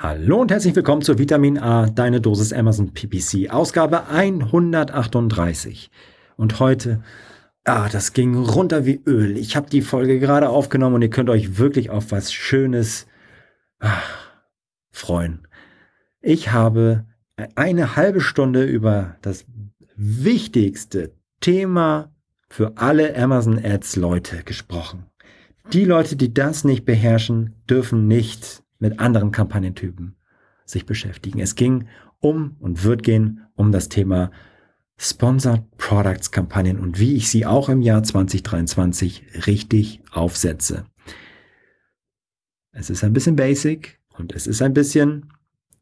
Hallo und herzlich willkommen zu Vitamin A, deine Dosis Amazon PPC, Ausgabe 138. Und heute, ah, das ging runter wie Öl. Ich habe die Folge gerade aufgenommen und ihr könnt euch wirklich auf was Schönes ah, freuen. Ich habe eine halbe Stunde über das wichtigste Thema für alle Amazon Ads Leute gesprochen. Die Leute, die das nicht beherrschen, dürfen nicht mit anderen Kampagnentypen sich beschäftigen. Es ging um und wird gehen um das Thema Sponsored Products Kampagnen und wie ich sie auch im Jahr 2023 richtig aufsetze. Es ist ein bisschen basic und es ist ein bisschen,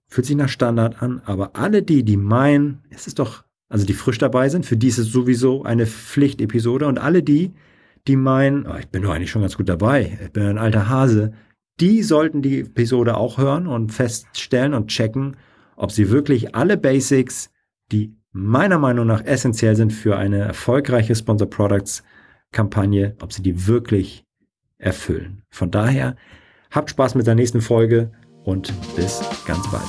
fühlt sich nach Standard an, aber alle die, die meinen, es ist doch, also die frisch dabei sind, für die ist es sowieso eine Pflichtepisode und alle die, die meinen, oh, ich bin doch eigentlich schon ganz gut dabei, ich bin ein alter Hase, die sollten die Episode auch hören und feststellen und checken, ob sie wirklich alle Basics, die meiner Meinung nach essentiell sind für eine erfolgreiche Sponsor Products Kampagne, ob sie die wirklich erfüllen. Von daher, habt Spaß mit der nächsten Folge und bis ganz bald.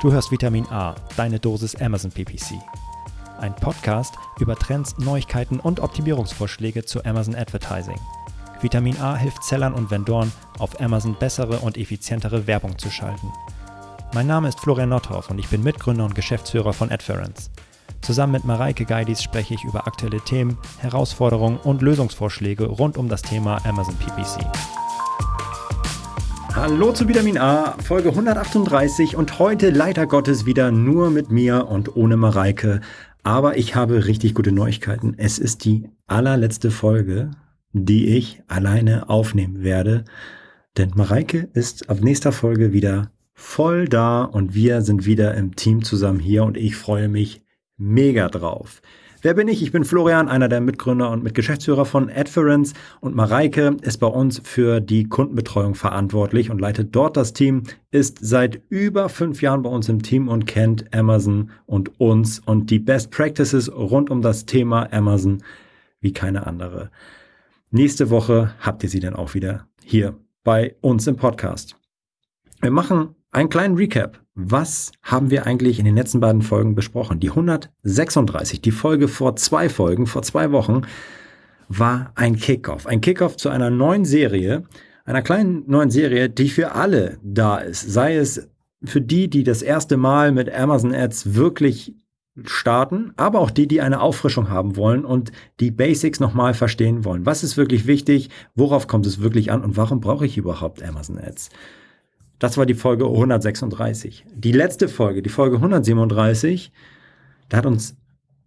Du hörst Vitamin A, deine Dosis Amazon PPC ein Podcast über Trends, Neuigkeiten und Optimierungsvorschläge zu Amazon Advertising. Vitamin A hilft Sellern und Vendoren, auf Amazon bessere und effizientere Werbung zu schalten. Mein Name ist Florian Nothoff und ich bin Mitgründer und Geschäftsführer von Adference. Zusammen mit Mareike Geidis spreche ich über aktuelle Themen, Herausforderungen und Lösungsvorschläge rund um das Thema Amazon PPC. Hallo zu Vitamin A, Folge 138 und heute leider Gottes wieder nur mit mir und ohne Mareike. Aber ich habe richtig gute Neuigkeiten. Es ist die allerletzte Folge, die ich alleine aufnehmen werde. Denn Mareike ist ab nächster Folge wieder voll da und wir sind wieder im Team zusammen hier und ich freue mich mega drauf. Wer bin ich? Ich bin Florian, einer der Mitgründer und Mitgeschäftsführer von Adference und Mareike ist bei uns für die Kundenbetreuung verantwortlich und leitet dort das Team, ist seit über fünf Jahren bei uns im Team und kennt Amazon und uns und die Best Practices rund um das Thema Amazon wie keine andere. Nächste Woche habt ihr sie dann auch wieder hier bei uns im Podcast. Wir machen einen kleinen Recap. Was haben wir eigentlich in den letzten beiden Folgen besprochen? Die 136, die Folge vor zwei Folgen, vor zwei Wochen, war ein Kickoff. Ein Kickoff zu einer neuen Serie, einer kleinen neuen Serie, die für alle da ist. Sei es für die, die das erste Mal mit Amazon Ads wirklich starten, aber auch die, die eine Auffrischung haben wollen und die Basics nochmal verstehen wollen. Was ist wirklich wichtig? Worauf kommt es wirklich an? Und warum brauche ich überhaupt Amazon Ads? Das war die Folge 136. Die letzte Folge, die Folge 137, da hat uns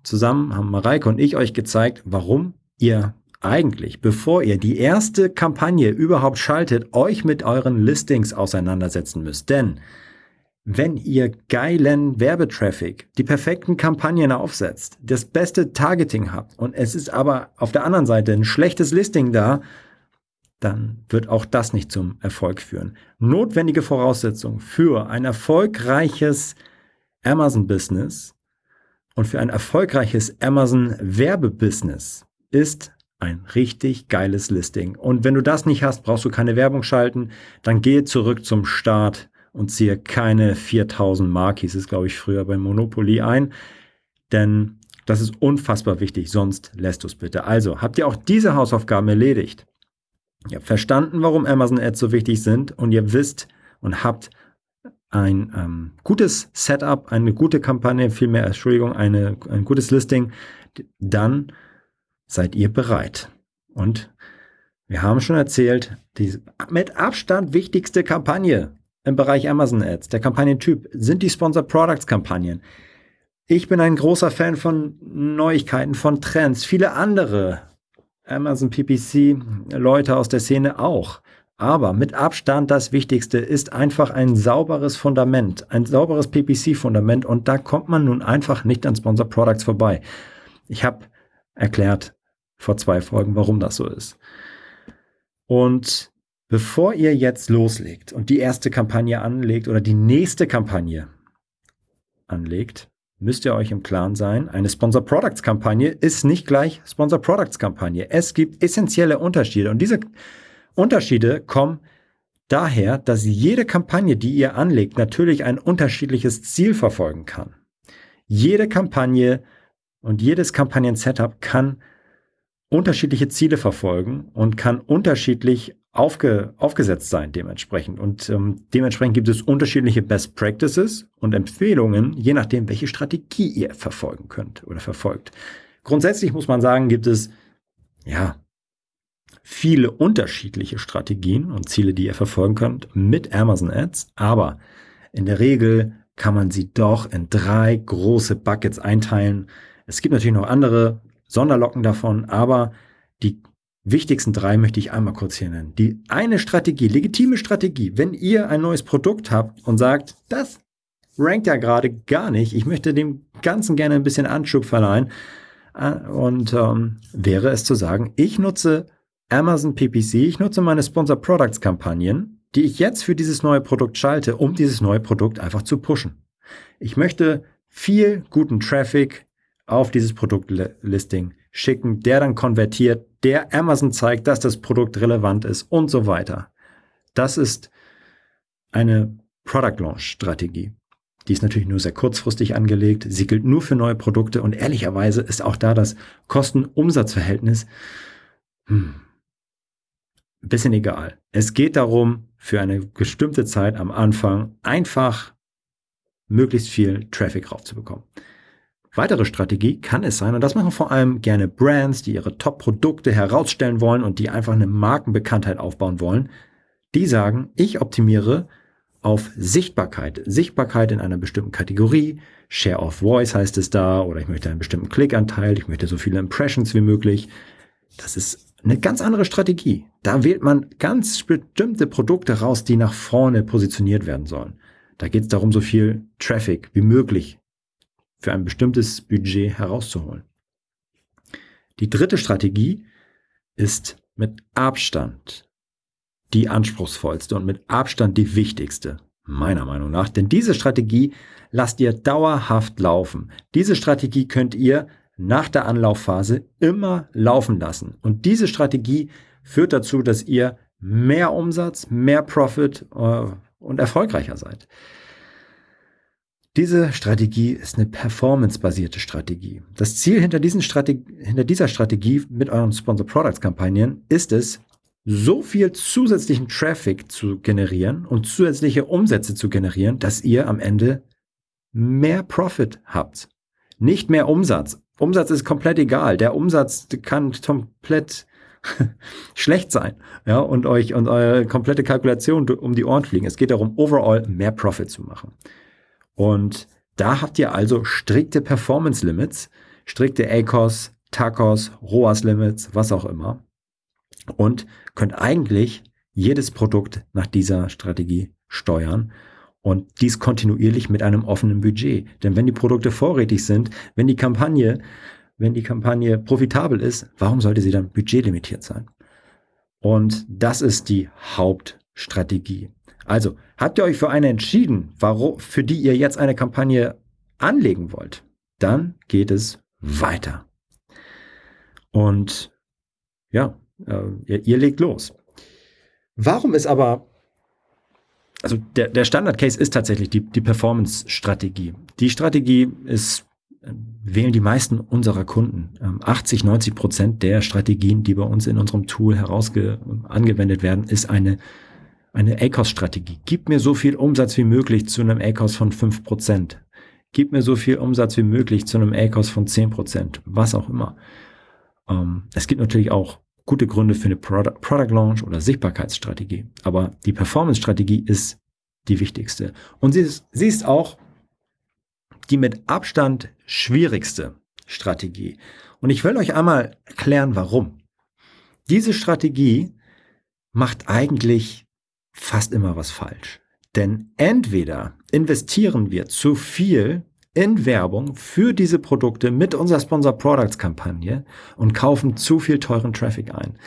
zusammen, haben Mareike und ich euch gezeigt, warum ihr eigentlich, bevor ihr die erste Kampagne überhaupt schaltet, euch mit euren Listings auseinandersetzen müsst. Denn wenn ihr geilen Werbetraffic, die perfekten Kampagnen aufsetzt, das beste Targeting habt und es ist aber auf der anderen Seite ein schlechtes Listing da, dann wird auch das nicht zum Erfolg führen. Notwendige Voraussetzung für ein erfolgreiches Amazon-Business und für ein erfolgreiches Amazon-Werbebusiness ist ein richtig geiles Listing. Und wenn du das nicht hast, brauchst du keine Werbung schalten, dann gehe zurück zum Start und ziehe keine 4000 Mark, hieß es glaube ich früher bei Monopoly ein, denn das ist unfassbar wichtig, sonst lässt du es bitte. Also, habt ihr auch diese Hausaufgaben erledigt? Ihr habt verstanden, warum Amazon Ads so wichtig sind und ihr wisst und habt ein ähm, gutes Setup, eine gute Kampagne, vielmehr, Entschuldigung, eine, ein gutes Listing, dann seid ihr bereit. Und wir haben schon erzählt, die mit Abstand wichtigste Kampagne im Bereich Amazon Ads, der Kampagnentyp, sind die Sponsored Products Kampagnen. Ich bin ein großer Fan von Neuigkeiten, von Trends. Viele andere Amazon PPC Leute aus der Szene auch. Aber mit Abstand das Wichtigste ist einfach ein sauberes Fundament, ein sauberes PPC-Fundament und da kommt man nun einfach nicht an Sponsor Products vorbei. Ich habe erklärt vor zwei Folgen, warum das so ist. Und bevor ihr jetzt loslegt und die erste Kampagne anlegt oder die nächste Kampagne anlegt, müsst ihr euch im Klaren sein, eine Sponsor Products Kampagne ist nicht gleich Sponsor Products Kampagne. Es gibt essentielle Unterschiede und diese Unterschiede kommen daher, dass jede Kampagne, die ihr anlegt, natürlich ein unterschiedliches Ziel verfolgen kann. Jede Kampagne und jedes Kampagnen-Setup kann unterschiedliche Ziele verfolgen und kann unterschiedlich aufge, aufgesetzt sein dementsprechend. Und ähm, dementsprechend gibt es unterschiedliche Best Practices und Empfehlungen, je nachdem, welche Strategie ihr verfolgen könnt oder verfolgt. Grundsätzlich muss man sagen, gibt es ja viele unterschiedliche Strategien und Ziele, die ihr verfolgen könnt mit Amazon Ads, aber in der Regel kann man sie doch in drei große Buckets einteilen. Es gibt natürlich noch andere Sonderlocken davon, aber die wichtigsten drei möchte ich einmal kurz hier nennen. Die eine Strategie, legitime Strategie, wenn ihr ein neues Produkt habt und sagt, das rankt ja gerade gar nicht, ich möchte dem Ganzen gerne ein bisschen Anschub verleihen, äh, und ähm, wäre es zu sagen, ich nutze Amazon PPC, ich nutze meine Sponsor Products Kampagnen, die ich jetzt für dieses neue Produkt schalte, um dieses neue Produkt einfach zu pushen. Ich möchte viel guten Traffic auf dieses Produktlisting schicken, der dann konvertiert, der Amazon zeigt, dass das Produkt relevant ist und so weiter. Das ist eine Product Launch Strategie. Die ist natürlich nur sehr kurzfristig angelegt. Sie gilt nur für neue Produkte und ehrlicherweise ist auch da das Kosten-Umsatz-Verhältnis hm, bisschen egal. Es geht darum, für eine bestimmte Zeit am Anfang einfach möglichst viel Traffic raufzubekommen. Weitere Strategie kann es sein, und das machen vor allem gerne Brands, die ihre Top-Produkte herausstellen wollen und die einfach eine Markenbekanntheit aufbauen wollen, die sagen, ich optimiere auf Sichtbarkeit. Sichtbarkeit in einer bestimmten Kategorie. Share of Voice heißt es da, oder ich möchte einen bestimmten Klickanteil, ich möchte so viele Impressions wie möglich. Das ist eine ganz andere Strategie. Da wählt man ganz bestimmte Produkte raus, die nach vorne positioniert werden sollen. Da geht es darum, so viel Traffic wie möglich für ein bestimmtes Budget herauszuholen. Die dritte Strategie ist mit Abstand die anspruchsvollste und mit Abstand die wichtigste, meiner Meinung nach. Denn diese Strategie lasst ihr dauerhaft laufen. Diese Strategie könnt ihr nach der Anlaufphase immer laufen lassen. Und diese Strategie führt dazu, dass ihr mehr Umsatz, mehr Profit äh, und erfolgreicher seid. Diese Strategie ist eine performance-basierte Strategie. Das Ziel hinter, Strategie, hinter dieser Strategie mit euren Sponsor Products Kampagnen ist es, so viel zusätzlichen Traffic zu generieren und zusätzliche Umsätze zu generieren, dass ihr am Ende mehr Profit habt. Nicht mehr Umsatz. Umsatz ist komplett egal. Der Umsatz kann komplett schlecht sein, ja, und euch und eure komplette Kalkulation um die Ohren fliegen. Es geht darum, overall mehr Profit zu machen. Und da habt ihr also strikte Performance Limits, strikte ACOS, TACOS, ROAS Limits, was auch immer. Und könnt eigentlich jedes Produkt nach dieser Strategie steuern und dies kontinuierlich mit einem offenen Budget. Denn wenn die Produkte vorrätig sind, wenn die Kampagne, wenn die Kampagne profitabel ist, warum sollte sie dann budgetlimitiert sein? Und das ist die Hauptstrategie. Also, habt ihr euch für eine entschieden, warum, für die ihr jetzt eine Kampagne anlegen wollt, dann geht es weiter. Und ja, äh, ihr, ihr legt los. Warum ist aber, also der, der Standard-Case ist tatsächlich die, die Performance-Strategie. Die Strategie ist, äh, wählen die meisten unserer Kunden. 80, ähm, 90 Prozent der Strategien, die bei uns in unserem Tool herausge angewendet werden, ist eine eine ACOS-Strategie. Gib mir so viel Umsatz wie möglich zu einem ACOS von 5%. Gib mir so viel Umsatz wie möglich zu einem ACOS von 10%, was auch immer. Ähm, es gibt natürlich auch gute Gründe für eine Product, Product Launch oder Sichtbarkeitsstrategie, aber die Performance-Strategie ist die wichtigste. Und sie ist, sie ist auch die mit Abstand schwierigste Strategie. Und ich will euch einmal erklären, warum. Diese Strategie macht eigentlich fast immer was falsch. Denn entweder investieren wir zu viel in Werbung für diese Produkte mit unserer Sponsor Products Kampagne und kaufen zu viel teuren Traffic ein.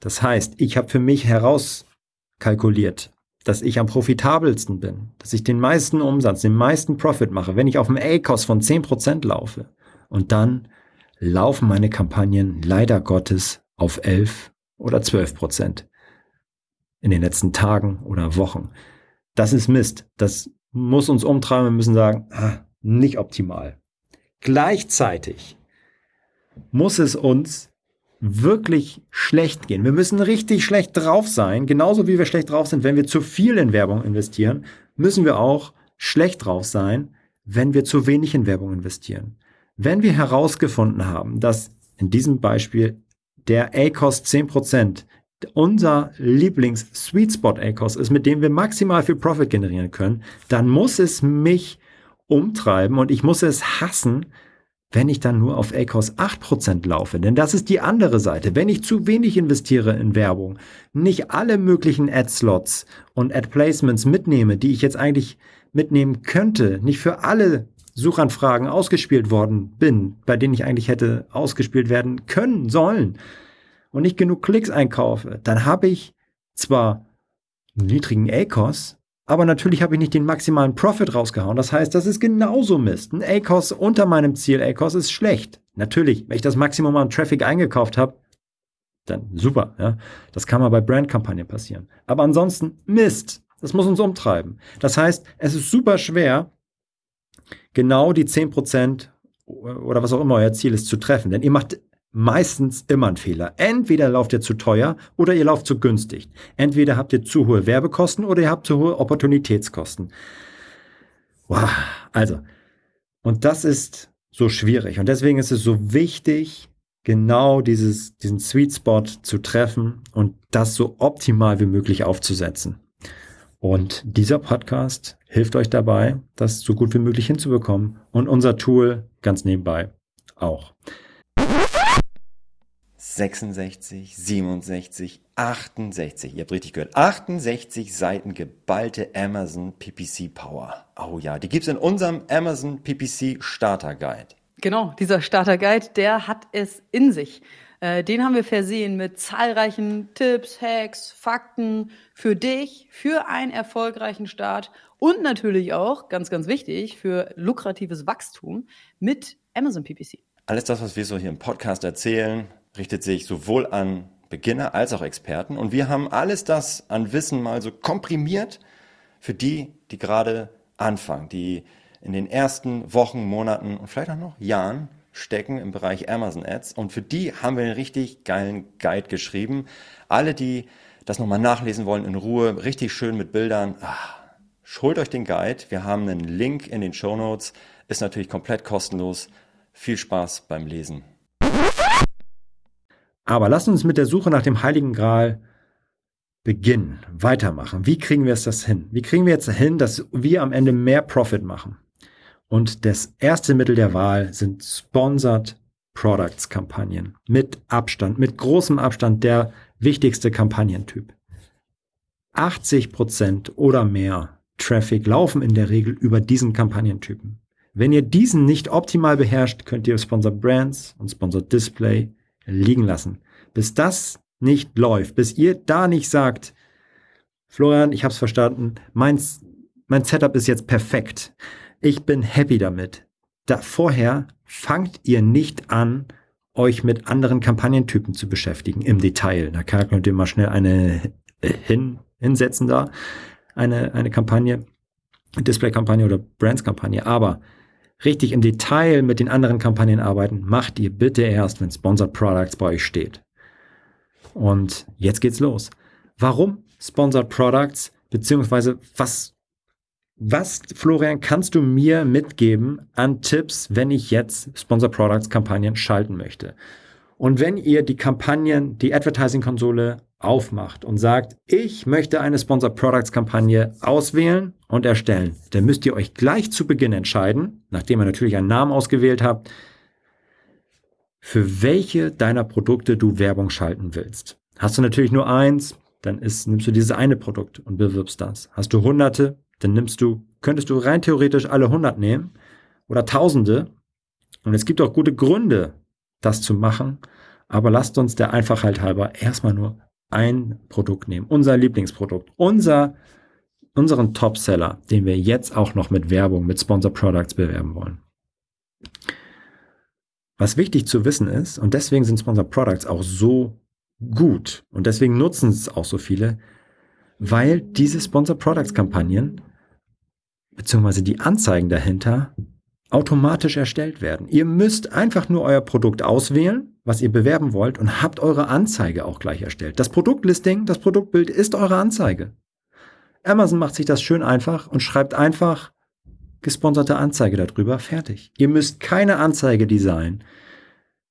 Das heißt, ich habe für mich herauskalkuliert, dass ich am profitabelsten bin, dass ich den meisten Umsatz, den meisten Profit mache, wenn ich auf einem A-Cost von 10% laufe. Und dann laufen meine Kampagnen leider Gottes auf 11 oder 12 Prozent in den letzten Tagen oder Wochen. Das ist Mist. Das muss uns umtreiben. Wir müssen sagen, ah, nicht optimal. Gleichzeitig muss es uns wirklich schlecht gehen. Wir müssen richtig schlecht drauf sein. Genauso wie wir schlecht drauf sind, wenn wir zu viel in Werbung investieren, müssen wir auch schlecht drauf sein, wenn wir zu wenig in Werbung investieren. Wenn wir herausgefunden haben, dass in diesem Beispiel der ACOS 10% unser Lieblings-Sweet Spot ACOS ist, mit dem wir maximal viel Profit generieren können, dann muss es mich umtreiben und ich muss es hassen, wenn ich dann nur auf ACOS 8% laufe. Denn das ist die andere Seite. Wenn ich zu wenig investiere in Werbung, nicht alle möglichen Ad-Slots und Ad-Placements mitnehme, die ich jetzt eigentlich mitnehmen könnte, nicht für alle Suchanfragen ausgespielt worden bin, bei denen ich eigentlich hätte ausgespielt werden können sollen und nicht genug Klicks einkaufe, dann habe ich zwar einen niedrigen ACOS, aber natürlich habe ich nicht den maximalen Profit rausgehauen. Das heißt, das ist genauso Mist. Ein ACOS unter meinem Ziel ACOS ist schlecht. Natürlich, wenn ich das Maximum an Traffic eingekauft habe, dann super. Ja? Das kann mal bei Brandkampagnen passieren. Aber ansonsten Mist. Das muss uns umtreiben. Das heißt, es ist super schwer, genau die 10% oder was auch immer euer Ziel ist zu treffen. Denn ihr macht meistens immer ein Fehler. Entweder lauft ihr zu teuer oder ihr lauft zu günstig. Entweder habt ihr zu hohe Werbekosten oder ihr habt zu hohe Opportunitätskosten. Wow. Also, und das ist so schwierig. Und deswegen ist es so wichtig, genau dieses, diesen Sweet Spot zu treffen und das so optimal wie möglich aufzusetzen. Und dieser Podcast hilft euch dabei, das so gut wie möglich hinzubekommen. Und unser Tool ganz nebenbei auch. 66, 67, 68. Ihr habt richtig gehört. 68 Seiten geballte Amazon PPC Power. Oh ja, die gibt's in unserem Amazon PPC Starter Guide. Genau, dieser Starter Guide, der hat es in sich. Äh, den haben wir versehen mit zahlreichen Tipps, Hacks, Fakten für dich, für einen erfolgreichen Start und natürlich auch, ganz, ganz wichtig, für lukratives Wachstum mit Amazon PPC. Alles das, was wir so hier im Podcast erzählen, richtet sich sowohl an Beginner als auch Experten. Und wir haben alles das an Wissen mal so komprimiert für die, die gerade anfangen, die in den ersten Wochen, Monaten und vielleicht auch noch Jahren stecken im Bereich Amazon Ads. Und für die haben wir einen richtig geilen Guide geschrieben. Alle, die das nochmal nachlesen wollen in Ruhe, richtig schön mit Bildern, ach, holt euch den Guide. Wir haben einen Link in den Show Notes. Ist natürlich komplett kostenlos. Viel Spaß beim Lesen. Aber lasst uns mit der Suche nach dem Heiligen Gral beginnen, weitermachen. Wie kriegen wir es das hin? Wie kriegen wir jetzt hin, dass wir am Ende mehr Profit machen? Und das erste Mittel der Wahl sind Sponsored Products Kampagnen. Mit Abstand, mit großem Abstand der wichtigste Kampagnentyp. 80 Prozent oder mehr Traffic laufen in der Regel über diesen Kampagnentypen. Wenn ihr diesen nicht optimal beherrscht, könnt ihr Sponsored Brands und Sponsored Display liegen lassen. Bis das nicht läuft, bis ihr da nicht sagt, Florian, ich habe es verstanden, mein, mein Setup ist jetzt perfekt. Ich bin happy damit. Da vorher fangt ihr nicht an, euch mit anderen Kampagnentypen zu beschäftigen im Detail. Da könnt ihr mal schnell eine hin, hinsetzen da, eine, eine Kampagne, Display-Kampagne oder Brands-Kampagne. Aber richtig im Detail mit den anderen Kampagnen arbeiten, macht ihr bitte erst, wenn Sponsored Products bei euch steht. Und jetzt geht's los. Warum Sponsored Products? Beziehungsweise was, was, Florian, kannst du mir mitgeben an Tipps, wenn ich jetzt Sponsored Products Kampagnen schalten möchte? Und wenn ihr die Kampagnen, die Advertising-Konsole aufmacht und sagt, ich möchte eine Sponsored Products Kampagne auswählen und erstellen, dann müsst ihr euch gleich zu Beginn entscheiden, nachdem ihr natürlich einen Namen ausgewählt habt, für welche deiner Produkte du Werbung schalten willst. Hast du natürlich nur eins, dann ist, nimmst du dieses eine Produkt und bewirbst das. Hast du hunderte, dann nimmst du, könntest du rein theoretisch alle hundert nehmen oder tausende. Und es gibt auch gute Gründe, das zu machen. Aber lasst uns der Einfachheit halber erstmal nur ein Produkt nehmen. Unser Lieblingsprodukt. Unser, unseren Topseller, den wir jetzt auch noch mit Werbung, mit Sponsor Products bewerben wollen. Was wichtig zu wissen ist, und deswegen sind Sponsor Products auch so gut und deswegen nutzen es auch so viele, weil diese Sponsor Products Kampagnen beziehungsweise die Anzeigen dahinter automatisch erstellt werden. Ihr müsst einfach nur euer Produkt auswählen, was ihr bewerben wollt und habt eure Anzeige auch gleich erstellt. Das Produktlisting, das Produktbild ist eure Anzeige. Amazon macht sich das schön einfach und schreibt einfach gesponserte Anzeige darüber, fertig. Ihr müsst keine Anzeige designen.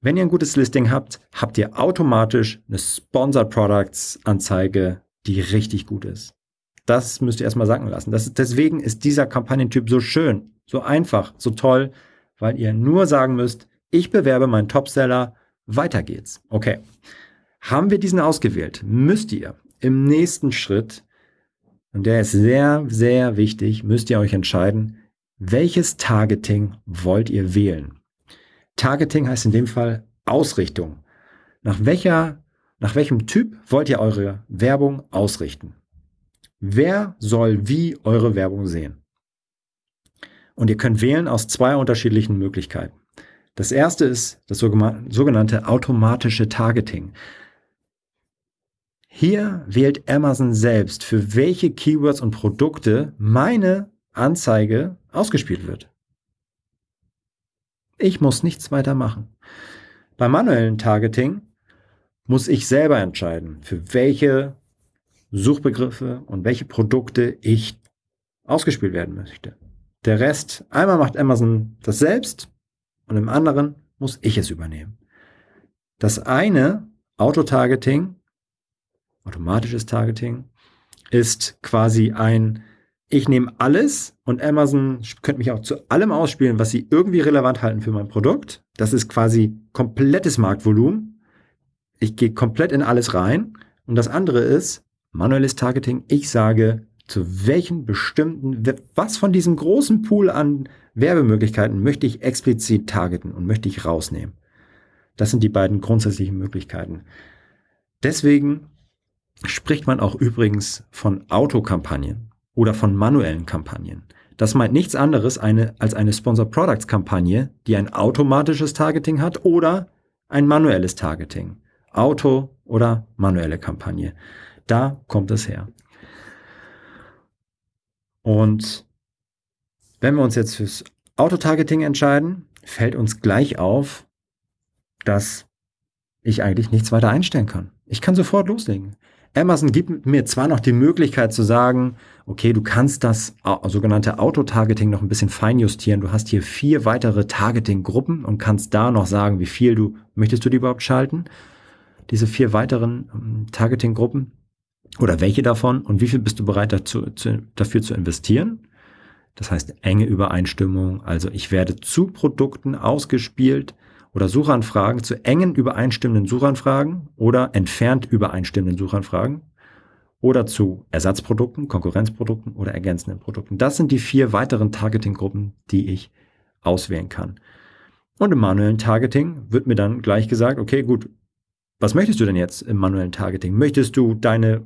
Wenn ihr ein gutes Listing habt, habt ihr automatisch eine Sponsored Products Anzeige, die richtig gut ist. Das müsst ihr erstmal sagen lassen. Das, deswegen ist dieser Kampagnentyp so schön, so einfach, so toll, weil ihr nur sagen müsst, ich bewerbe meinen Topseller, weiter geht's. Okay. Haben wir diesen ausgewählt, müsst ihr im nächsten Schritt, und der ist sehr, sehr wichtig, müsst ihr euch entscheiden, welches Targeting wollt ihr wählen? Targeting heißt in dem Fall Ausrichtung. Nach welcher, nach welchem Typ wollt ihr eure Werbung ausrichten? Wer soll wie eure Werbung sehen? Und ihr könnt wählen aus zwei unterschiedlichen Möglichkeiten. Das erste ist das sogenannte automatische Targeting. Hier wählt Amazon selbst, für welche Keywords und Produkte meine Anzeige ausgespielt wird. Ich muss nichts weiter machen. Beim manuellen Targeting muss ich selber entscheiden, für welche Suchbegriffe und welche Produkte ich ausgespielt werden möchte. Der Rest, einmal macht Amazon das selbst und im anderen muss ich es übernehmen. Das eine, Autotargeting, automatisches Targeting, ist quasi ein, ich nehme alles und Amazon könnte mich auch zu allem ausspielen, was sie irgendwie relevant halten für mein Produkt. Das ist quasi komplettes Marktvolumen. Ich gehe komplett in alles rein. Und das andere ist, Manuelles Targeting. Ich sage, zu welchen bestimmten, was von diesem großen Pool an Werbemöglichkeiten möchte ich explizit targeten und möchte ich rausnehmen. Das sind die beiden grundsätzlichen Möglichkeiten. Deswegen spricht man auch übrigens von Autokampagnen oder von manuellen Kampagnen. Das meint nichts anderes eine, als eine Sponsor Products Kampagne, die ein automatisches Targeting hat oder ein manuelles Targeting. Auto oder manuelle Kampagne. Da kommt es her. Und wenn wir uns jetzt fürs Autotargeting entscheiden, fällt uns gleich auf, dass ich eigentlich nichts weiter einstellen kann. Ich kann sofort loslegen. Amazon gibt mir zwar noch die Möglichkeit zu sagen, okay, du kannst das sogenannte Autotargeting noch ein bisschen feinjustieren. Du hast hier vier weitere Targeting-Gruppen und kannst da noch sagen, wie viel du möchtest du die überhaupt schalten. Diese vier weiteren ähm, Targeting-Gruppen oder welche davon und wie viel bist du bereit dazu, zu, dafür zu investieren? Das heißt enge Übereinstimmung. Also ich werde zu Produkten ausgespielt oder Suchanfragen zu engen übereinstimmenden Suchanfragen oder entfernt übereinstimmenden Suchanfragen oder zu Ersatzprodukten, Konkurrenzprodukten oder ergänzenden Produkten. Das sind die vier weiteren Targeting-Gruppen, die ich auswählen kann. Und im manuellen Targeting wird mir dann gleich gesagt, okay, gut, was möchtest du denn jetzt im manuellen Targeting? Möchtest du deine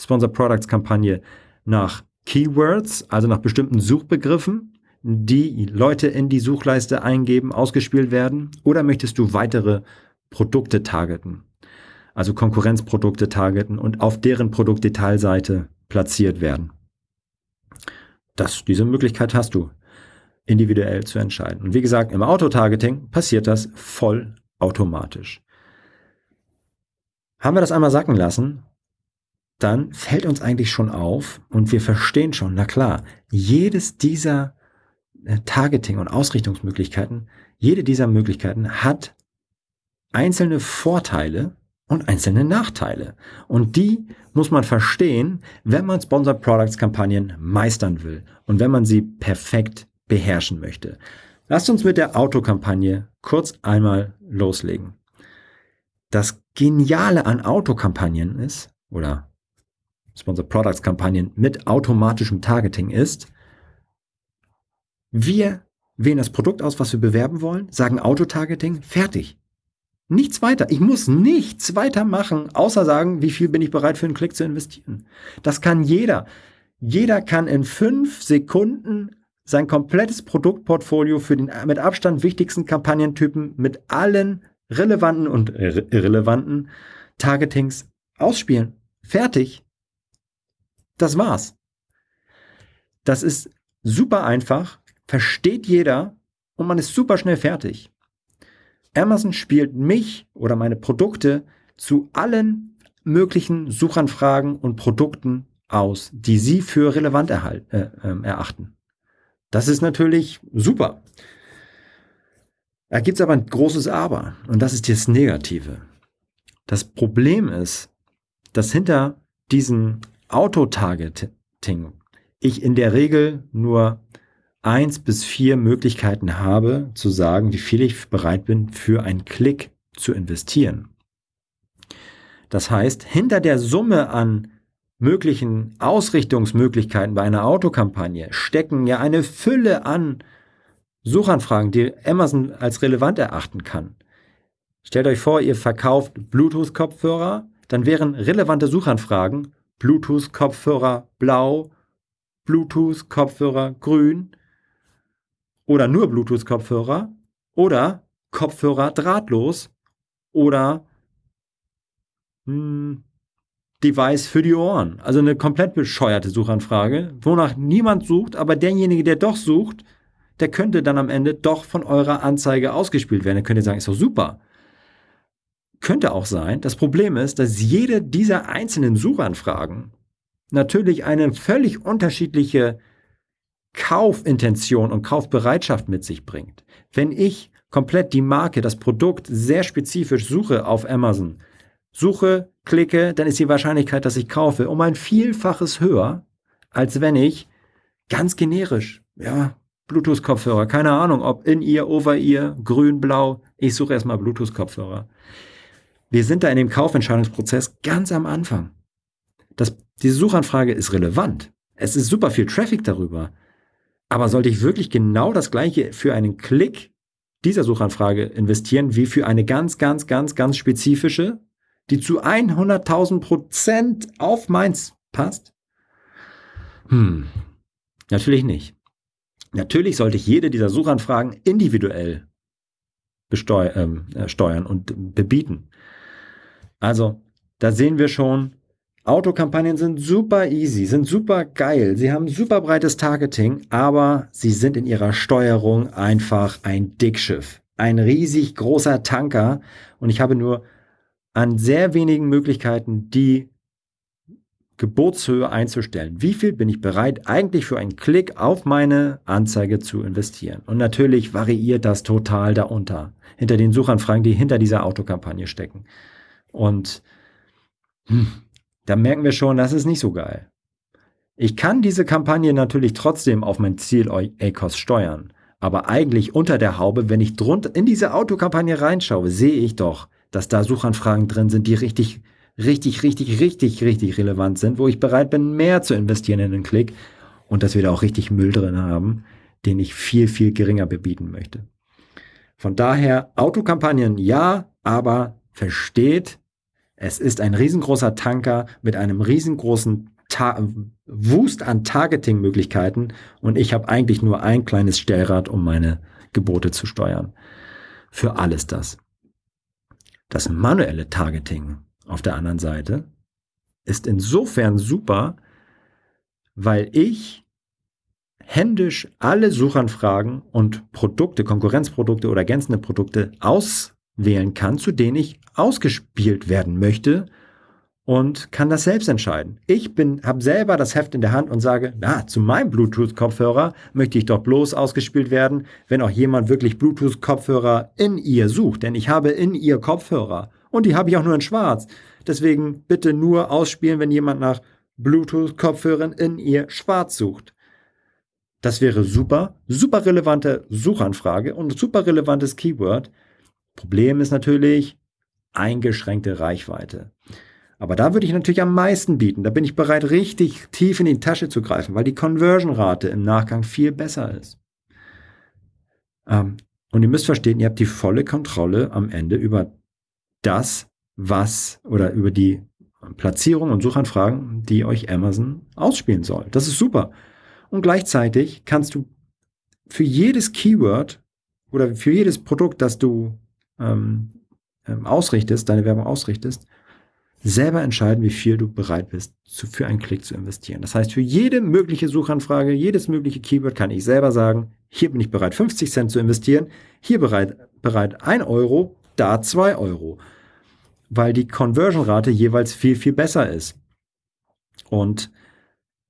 Sponsor Products Kampagne nach Keywords, also nach bestimmten Suchbegriffen, die Leute in die Suchleiste eingeben, ausgespielt werden? Oder möchtest du weitere Produkte targeten? Also Konkurrenzprodukte targeten und auf deren Produktdetailseite platziert werden. Das, diese Möglichkeit hast du, individuell zu entscheiden. Und wie gesagt, im Autotargeting passiert das voll automatisch. Haben wir das einmal sacken lassen, dann fällt uns eigentlich schon auf und wir verstehen schon, na klar, jedes dieser äh, Targeting und Ausrichtungsmöglichkeiten, jede dieser Möglichkeiten hat einzelne Vorteile und einzelne Nachteile. Und die muss man verstehen, wenn man Sponsored Products Kampagnen meistern will und wenn man sie perfekt beherrschen möchte. Lasst uns mit der Autokampagne kurz einmal loslegen. Das Geniale an Autokampagnen ist, oder Sponsor Products Kampagnen mit automatischem Targeting ist, wir wählen das Produkt aus, was wir bewerben wollen, sagen Autotargeting, fertig. Nichts weiter. Ich muss nichts weiter machen, außer sagen, wie viel bin ich bereit für einen Klick zu investieren. Das kann jeder. Jeder kann in fünf Sekunden sein komplettes Produktportfolio für den mit Abstand wichtigsten Kampagnentypen mit allen relevanten und irrelevanten Targetings ausspielen. Fertig. Das war's. Das ist super einfach, versteht jeder und man ist super schnell fertig. Amazon spielt mich oder meine Produkte zu allen möglichen Suchanfragen und Produkten aus, die sie für relevant erhalt, äh, äh, erachten. Das ist natürlich super. Da gibt es aber ein großes Aber und das ist das Negative. Das Problem ist, dass hinter diesem Auto-Targeting ich in der Regel nur eins bis vier Möglichkeiten habe, zu sagen, wie viel ich bereit bin, für einen Klick zu investieren. Das heißt, hinter der Summe an möglichen Ausrichtungsmöglichkeiten bei einer Autokampagne stecken ja eine Fülle an Suchanfragen, die Amazon als relevant erachten kann. Stellt euch vor, ihr verkauft Bluetooth-Kopfhörer, dann wären relevante Suchanfragen Bluetooth-Kopfhörer blau, Bluetooth-Kopfhörer grün oder nur Bluetooth-Kopfhörer oder Kopfhörer drahtlos oder hm, Device für die Ohren. Also eine komplett bescheuerte Suchanfrage, wonach niemand sucht, aber derjenige, der doch sucht, der könnte dann am Ende doch von eurer Anzeige ausgespielt werden. Dann könnt ihr sagen, ist doch super. Könnte auch sein. Das Problem ist, dass jede dieser einzelnen Suchanfragen natürlich eine völlig unterschiedliche Kaufintention und Kaufbereitschaft mit sich bringt. Wenn ich komplett die Marke, das Produkt sehr spezifisch suche auf Amazon, suche, klicke, dann ist die Wahrscheinlichkeit, dass ich kaufe, um ein Vielfaches höher, als wenn ich ganz generisch, ja, Bluetooth-Kopfhörer, keine Ahnung, ob in ihr, over ihr, grün, blau, ich suche erstmal Bluetooth-Kopfhörer. Wir sind da in dem Kaufentscheidungsprozess ganz am Anfang. Das, diese Suchanfrage ist relevant. Es ist super viel Traffic darüber. Aber sollte ich wirklich genau das gleiche für einen Klick dieser Suchanfrage investieren, wie für eine ganz, ganz, ganz, ganz spezifische, die zu 100.000 Prozent auf meins passt? Hm, natürlich nicht. Natürlich sollte ich jede dieser Suchanfragen individuell besteuern äh, und bebieten. Also, da sehen wir schon, Autokampagnen sind super easy, sind super geil. Sie haben super breites Targeting, aber sie sind in ihrer Steuerung einfach ein Dickschiff. Ein riesig großer Tanker. Und ich habe nur an sehr wenigen Möglichkeiten die Geburtshöhe einzustellen. Wie viel bin ich bereit, eigentlich für einen Klick auf meine Anzeige zu investieren? Und natürlich variiert das total darunter, hinter den Suchanfragen, die hinter dieser Autokampagne stecken. Und hm, da merken wir schon, das ist nicht so geil. Ich kann diese Kampagne natürlich trotzdem auf mein Ziel ACOS steuern. Aber eigentlich unter der Haube, wenn ich drunter in diese Autokampagne reinschaue, sehe ich doch, dass da Suchanfragen drin sind, die richtig, richtig, richtig, richtig, richtig relevant sind, wo ich bereit bin, mehr zu investieren in den Klick und dass wir da auch richtig Müll drin haben, den ich viel, viel geringer bebieten möchte. Von daher Autokampagnen ja, aber versteht, es ist ein riesengroßer Tanker mit einem riesengroßen Ta Wust an Targeting-Möglichkeiten und ich habe eigentlich nur ein kleines Stellrad, um meine Gebote zu steuern. Für alles das. Das manuelle Targeting auf der anderen Seite ist insofern super, weil ich händisch alle Suchanfragen und Produkte, Konkurrenzprodukte oder ergänzende Produkte aus wählen kann, zu denen ich ausgespielt werden möchte und kann das selbst entscheiden. Ich bin, habe selber das Heft in der Hand und sage, na, zu meinem Bluetooth-Kopfhörer möchte ich doch bloß ausgespielt werden, wenn auch jemand wirklich Bluetooth-Kopfhörer in ihr sucht, denn ich habe in ihr Kopfhörer und die habe ich auch nur in schwarz. Deswegen bitte nur ausspielen, wenn jemand nach Bluetooth-Kopfhörern in ihr schwarz sucht. Das wäre super, super relevante Suchanfrage und super relevantes Keyword, Problem ist natürlich eingeschränkte Reichweite. Aber da würde ich natürlich am meisten bieten. Da bin ich bereit, richtig tief in die Tasche zu greifen, weil die Conversion-Rate im Nachgang viel besser ist. Ähm, und ihr müsst verstehen, ihr habt die volle Kontrolle am Ende über das, was oder über die Platzierung und Suchanfragen, die euch Amazon ausspielen soll. Das ist super. Und gleichzeitig kannst du für jedes Keyword oder für jedes Produkt, das du ähm, ähm, ausrichtest, deine Werbung ausrichtest, selber entscheiden, wie viel du bereit bist, zu, für einen Klick zu investieren. Das heißt, für jede mögliche Suchanfrage, jedes mögliche Keyword kann ich selber sagen, hier bin ich bereit, 50 Cent zu investieren, hier bereit, bereit 1 Euro, da 2 Euro. Weil die Conversion-Rate jeweils viel, viel besser ist. Und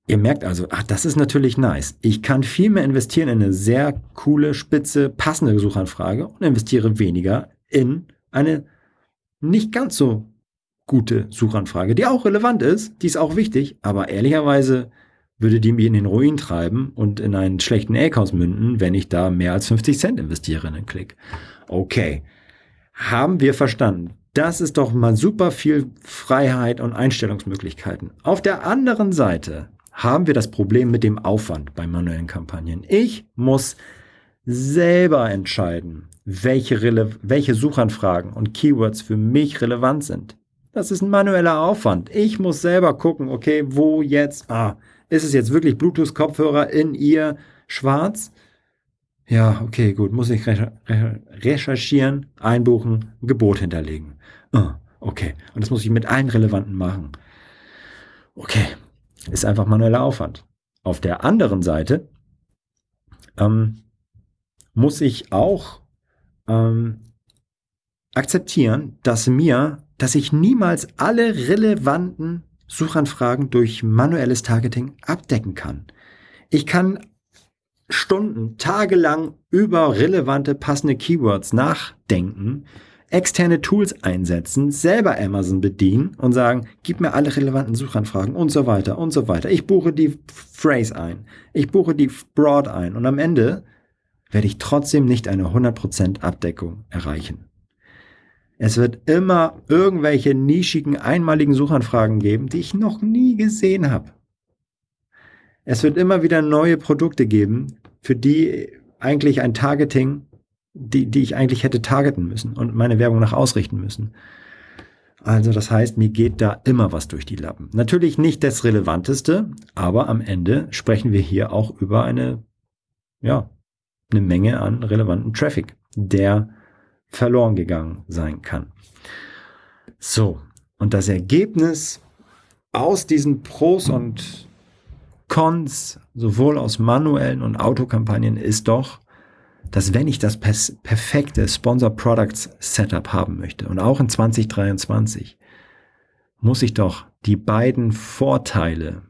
ihr merkt also, ach, das ist natürlich nice. Ich kann viel mehr investieren in eine sehr coole, spitze, passende Suchanfrage und investiere weniger in eine nicht ganz so gute Suchanfrage, die auch relevant ist, die ist auch wichtig, aber ehrlicherweise würde die mich in den Ruin treiben und in einen schlechten Accounts münden, wenn ich da mehr als 50 Cent investiere in einen Klick. Okay, haben wir verstanden. Das ist doch mal super viel Freiheit und Einstellungsmöglichkeiten. Auf der anderen Seite haben wir das Problem mit dem Aufwand bei manuellen Kampagnen. Ich muss selber entscheiden, welche, welche Suchanfragen und Keywords für mich relevant sind. Das ist ein manueller Aufwand. Ich muss selber gucken, okay, wo jetzt, ah, ist es jetzt wirklich Bluetooth-Kopfhörer in ihr schwarz? Ja, okay, gut, muss ich recherchieren, einbuchen, ein Gebot hinterlegen. Ah, okay, und das muss ich mit allen Relevanten machen. Okay, ist einfach manueller Aufwand. Auf der anderen Seite ähm, muss ich auch ähm, akzeptieren, dass mir, dass ich niemals alle relevanten Suchanfragen durch manuelles Targeting abdecken kann. Ich kann Stunden, tagelang über relevante, passende Keywords nachdenken, externe Tools einsetzen, selber Amazon bedienen und sagen, gib mir alle relevanten Suchanfragen und so weiter und so weiter. Ich buche die Phrase ein, ich buche die Broad ein und am Ende werde ich trotzdem nicht eine 100% Abdeckung erreichen. Es wird immer irgendwelche nischigen, einmaligen Suchanfragen geben, die ich noch nie gesehen habe. Es wird immer wieder neue Produkte geben, für die eigentlich ein Targeting, die, die ich eigentlich hätte targeten müssen und meine Werbung nach ausrichten müssen. Also das heißt, mir geht da immer was durch die Lappen. Natürlich nicht das Relevanteste, aber am Ende sprechen wir hier auch über eine, ja, eine Menge an relevanten Traffic, der verloren gegangen sein kann. So, und das Ergebnis aus diesen Pros und Cons, sowohl aus manuellen und Autokampagnen, ist doch, dass wenn ich das perfekte Sponsor Products Setup haben möchte und auch in 2023, muss ich doch die beiden Vorteile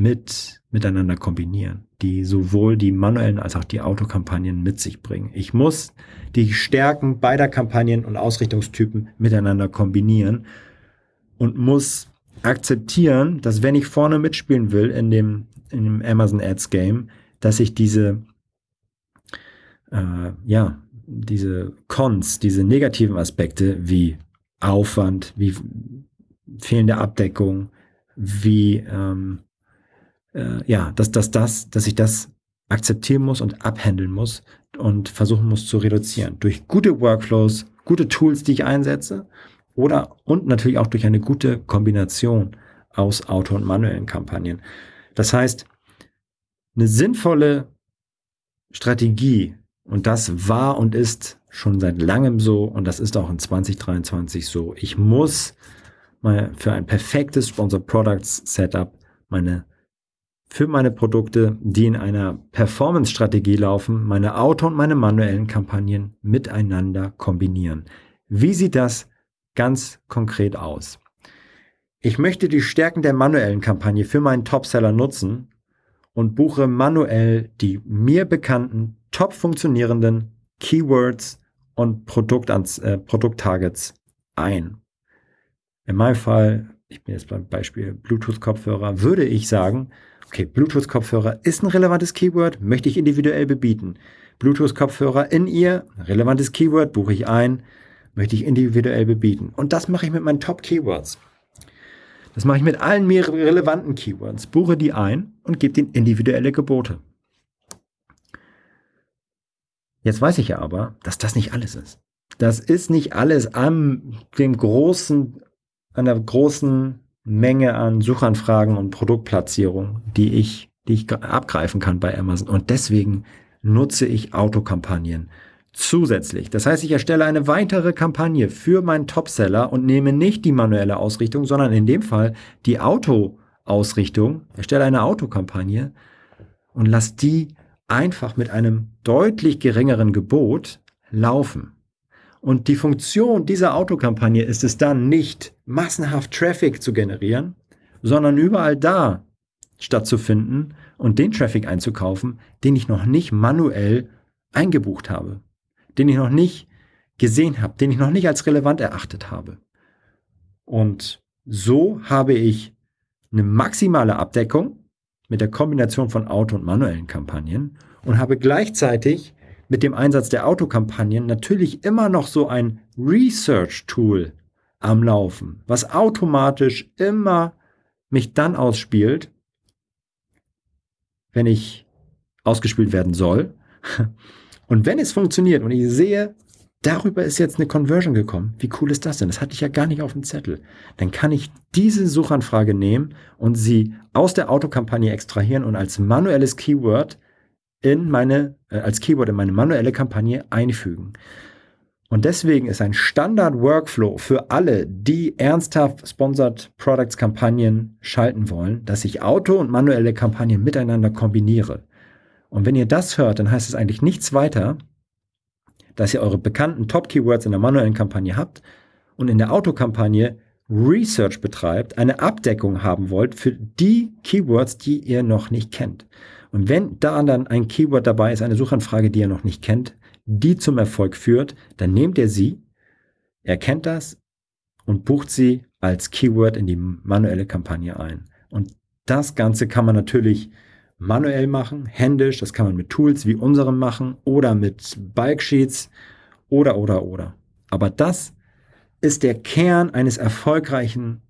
mit miteinander kombinieren, die sowohl die manuellen als auch die Autokampagnen mit sich bringen. Ich muss die Stärken beider Kampagnen und Ausrichtungstypen miteinander kombinieren und muss akzeptieren, dass wenn ich vorne mitspielen will in dem, in dem Amazon Ads Game, dass ich diese, äh, ja, diese Cons, diese negativen Aspekte wie Aufwand, wie fehlende Abdeckung, wie ähm, äh, ja, dass, dass, das, dass ich das akzeptieren muss und abhandeln muss und versuchen muss zu reduzieren. Durch gute Workflows, gute Tools, die ich einsetze oder und natürlich auch durch eine gute Kombination aus Auto- und manuellen Kampagnen. Das heißt, eine sinnvolle Strategie, und das war und ist schon seit langem so, und das ist auch in 2023 so. Ich muss mal für ein perfektes Sponsor Products Setup meine für meine Produkte, die in einer Performance-Strategie laufen, meine Auto- und meine manuellen Kampagnen miteinander kombinieren. Wie sieht das ganz konkret aus? Ich möchte die Stärken der manuellen Kampagne für meinen Topseller nutzen und buche manuell die mir bekannten, top funktionierenden Keywords und Produktargets äh, Produkttargets ein. In meinem Fall, ich bin jetzt beim Beispiel Bluetooth-Kopfhörer, würde ich sagen, Okay, Bluetooth-Kopfhörer ist ein relevantes Keyword, möchte ich individuell bebieten. Bluetooth-Kopfhörer in ihr, relevantes Keyword, buche ich ein, möchte ich individuell bebieten. Und das mache ich mit meinen Top-Keywords. Das mache ich mit allen mir relevanten Keywords, buche die ein und gebe ihnen individuelle Gebote. Jetzt weiß ich ja aber, dass das nicht alles ist. Das ist nicht alles an dem großen, an der großen Menge an Suchanfragen und Produktplatzierungen, die ich, die ich abgreifen kann bei Amazon. Und deswegen nutze ich Autokampagnen zusätzlich. Das heißt, ich erstelle eine weitere Kampagne für meinen Topseller und nehme nicht die manuelle Ausrichtung, sondern in dem Fall die Auto-Ausrichtung, erstelle eine Autokampagne und lasse die einfach mit einem deutlich geringeren Gebot laufen. Und die Funktion dieser Autokampagne ist es dann nicht, massenhaft Traffic zu generieren, sondern überall da stattzufinden und den Traffic einzukaufen, den ich noch nicht manuell eingebucht habe, den ich noch nicht gesehen habe, den ich noch nicht als relevant erachtet habe. Und so habe ich eine maximale Abdeckung mit der Kombination von Auto- und manuellen Kampagnen und habe gleichzeitig mit dem Einsatz der Autokampagnen natürlich immer noch so ein Research-Tool am Laufen, was automatisch immer mich dann ausspielt, wenn ich ausgespielt werden soll. Und wenn es funktioniert und ich sehe, darüber ist jetzt eine Conversion gekommen, wie cool ist das denn? Das hatte ich ja gar nicht auf dem Zettel. Dann kann ich diese Suchanfrage nehmen und sie aus der Autokampagne extrahieren und als manuelles Keyword in meine, äh, als Keyword in meine manuelle Kampagne einfügen. Und deswegen ist ein Standard-Workflow für alle, die ernsthaft Sponsored Products Kampagnen schalten wollen, dass ich Auto- und manuelle Kampagnen miteinander kombiniere. Und wenn ihr das hört, dann heißt es eigentlich nichts weiter, dass ihr eure bekannten Top-Keywords in der manuellen Kampagne habt und in der Autokampagne Research betreibt, eine Abdeckung haben wollt für die Keywords, die ihr noch nicht kennt. Und wenn da dann ein Keyword dabei ist, eine Suchanfrage, die ihr noch nicht kennt, die zum Erfolg führt, dann nehmt ihr sie, erkennt das und bucht sie als Keyword in die manuelle Kampagne ein. Und das Ganze kann man natürlich manuell machen, händisch, das kann man mit Tools wie unserem machen oder mit Bike Sheets oder, oder, oder. Aber das ist der Kern eines erfolgreichen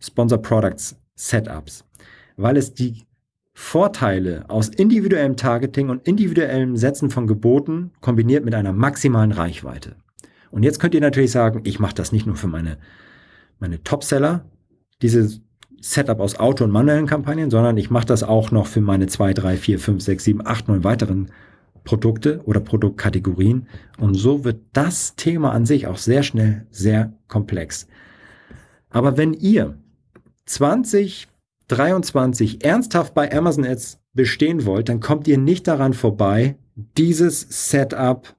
Sponsor Products Setups, weil es die Vorteile aus individuellem Targeting und individuellem Setzen von Geboten kombiniert mit einer maximalen Reichweite. Und jetzt könnt ihr natürlich sagen, ich mache das nicht nur für meine, meine Topseller, dieses Setup aus Auto- und manuellen Kampagnen, sondern ich mache das auch noch für meine 2, 3, 4, 5, 6, 7, 8, 9 weiteren Produkte oder Produktkategorien. Und so wird das Thema an sich auch sehr schnell sehr komplex. Aber wenn ihr 20 23 ernsthaft bei Amazon Ads bestehen wollt, dann kommt ihr nicht daran vorbei, dieses Setup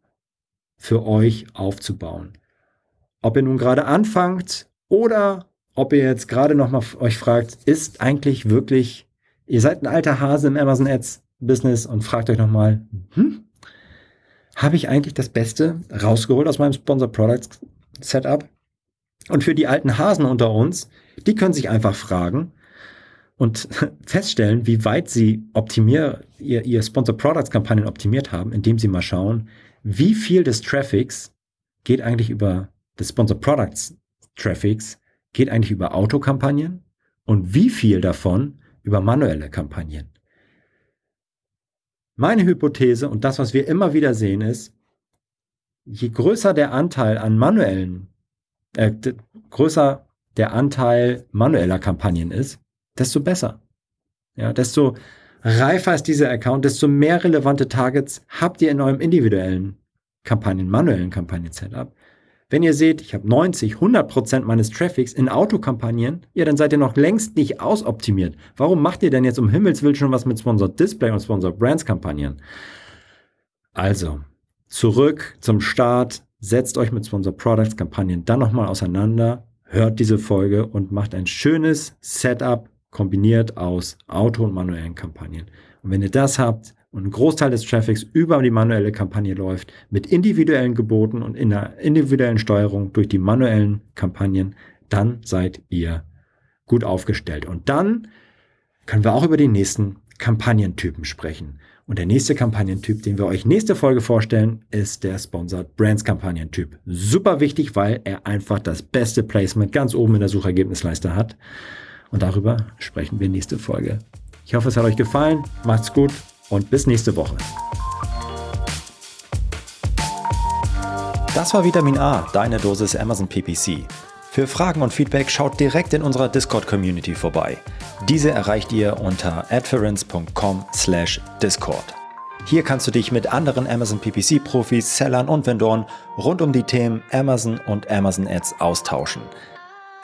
für euch aufzubauen. Ob ihr nun gerade anfangt oder ob ihr jetzt gerade noch mal euch fragt, ist eigentlich wirklich, ihr seid ein alter Hase im Amazon Ads Business und fragt euch noch mal, hm, habe ich eigentlich das Beste rausgeholt aus meinem Sponsor Products Setup? Und für die alten Hasen unter uns, die können sich einfach fragen, und feststellen, wie weit sie optimier, ihr, ihr Sponsor Products Kampagnen optimiert haben, indem sie mal schauen, wie viel des Traffics geht eigentlich über des Sponsor Products Traffics geht eigentlich über Autokampagnen und wie viel davon über manuelle Kampagnen. Meine Hypothese und das, was wir immer wieder sehen, ist, je größer der Anteil an manuellen, äh, größer der Anteil manueller Kampagnen ist, desto besser. Ja, desto reifer ist dieser Account, desto mehr relevante Targets habt ihr in eurem individuellen Kampagnen, manuellen Kampagnen-Setup. Wenn ihr seht, ich habe 90, 100 Prozent meines Traffics in Autokampagnen, ja, dann seid ihr noch längst nicht ausoptimiert. Warum macht ihr denn jetzt um Himmels Willen schon was mit Sponsored Display und Sponsored Brands Kampagnen? Also, zurück zum Start, setzt euch mit Sponsored Products Kampagnen dann nochmal auseinander, hört diese Folge und macht ein schönes Setup kombiniert aus Auto- und manuellen Kampagnen. Und wenn ihr das habt und ein Großteil des Traffics über die manuelle Kampagne läuft, mit individuellen Geboten und in der individuellen Steuerung durch die manuellen Kampagnen, dann seid ihr gut aufgestellt. Und dann können wir auch über die nächsten Kampagnentypen sprechen. Und der nächste Kampagnentyp, den wir euch nächste Folge vorstellen, ist der Sponsored Brands Kampagnentyp. Super wichtig, weil er einfach das beste Placement ganz oben in der Suchergebnisleiste hat. Und darüber sprechen wir nächste Folge. Ich hoffe, es hat euch gefallen. Macht's gut und bis nächste Woche. Das war Vitamin A, deine Dosis Amazon PPC. Für Fragen und Feedback schaut direkt in unserer Discord-Community vorbei. Diese erreicht ihr unter adference.com/discord. Hier kannst du dich mit anderen Amazon PPC-Profis, Sellern und Vendoren rund um die Themen Amazon und Amazon Ads austauschen.